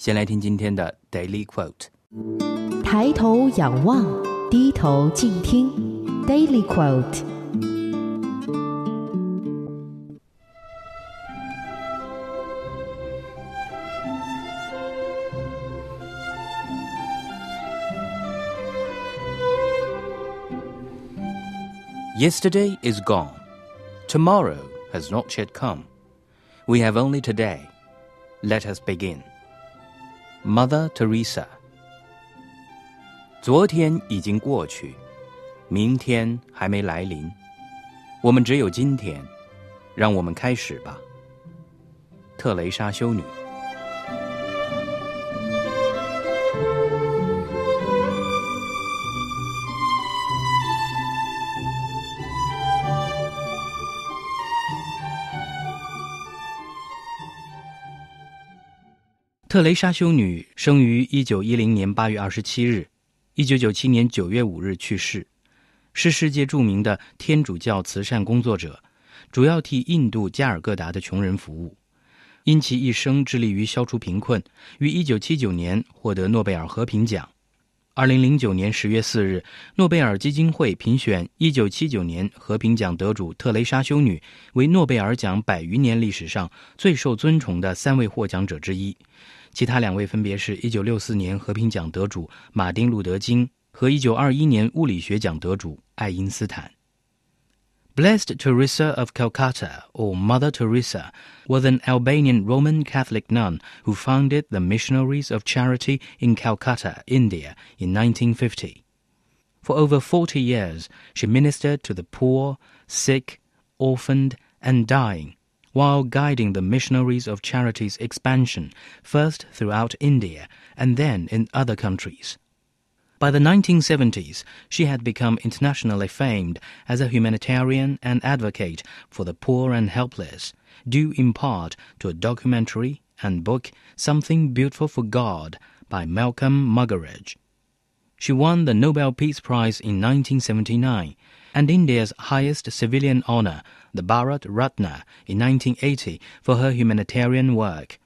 先来听今天的 Daily Quote：抬头仰望，低头静听。Daily quote. Yesterday is gone. Tomorrow has not yet come. We have only today. Let us begin. Mother Teresa. 昨天已经过去。明天还没来临，我们只有今天，让我们开始吧。特蕾莎修女。特蕾莎修女生于一九一零年八月二十七日，一九九七年九月五日去世。是世界著名的天主教慈善工作者，主要替印度加尔各答的穷人服务。因其一生致力于消除贫困，于1979年获得诺贝尔和平奖。2009年10月4日，诺贝尔基金会评选1979年和平奖得主特蕾莎修女为诺贝尔奖百余年历史上最受尊崇的三位获奖者之一。其他两位分别是1964年和平奖得主马丁·路德·金。和1921年物理学奖得主爱因斯坦。Blessed Teresa of Calcutta, or Mother Teresa, was an Albanian Roman Catholic nun who founded the Missionaries of Charity in Calcutta, India, in 1950. For over 40 years, she ministered to the poor, sick, orphaned, and dying, while guiding the Missionaries of Charity's expansion, first throughout India and then in other countries. By the 1970s, she had become internationally famed as a humanitarian and advocate for the poor and helpless, due in part to a documentary and book Something Beautiful for God by Malcolm Muggeridge. She won the Nobel Peace Prize in 1979 and India's highest civilian honor, the Bharat Ratna, in 1980 for her humanitarian work.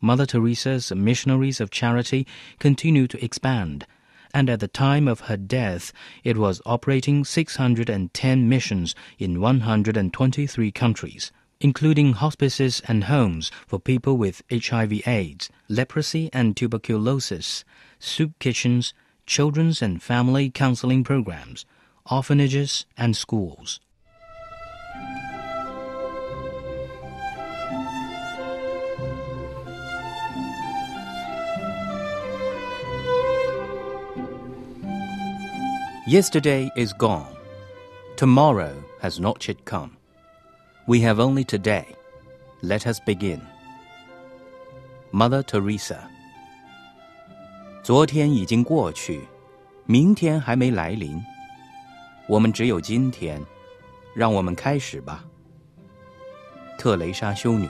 Mother Teresa's missionaries of charity continue to expand and at the time of her death, it was operating 610 missions in 123 countries, including hospices and homes for people with HIV/AIDS, leprosy and tuberculosis, soup kitchens, children's and family counseling programs, orphanages, and schools. Yesterday is gone. Tomorrow has not yet come. We have only today. Let us begin. Mother Teresa. 昨天已经过去，明天还没来临。我们只有今天，让我们开始吧。特蕾莎修女。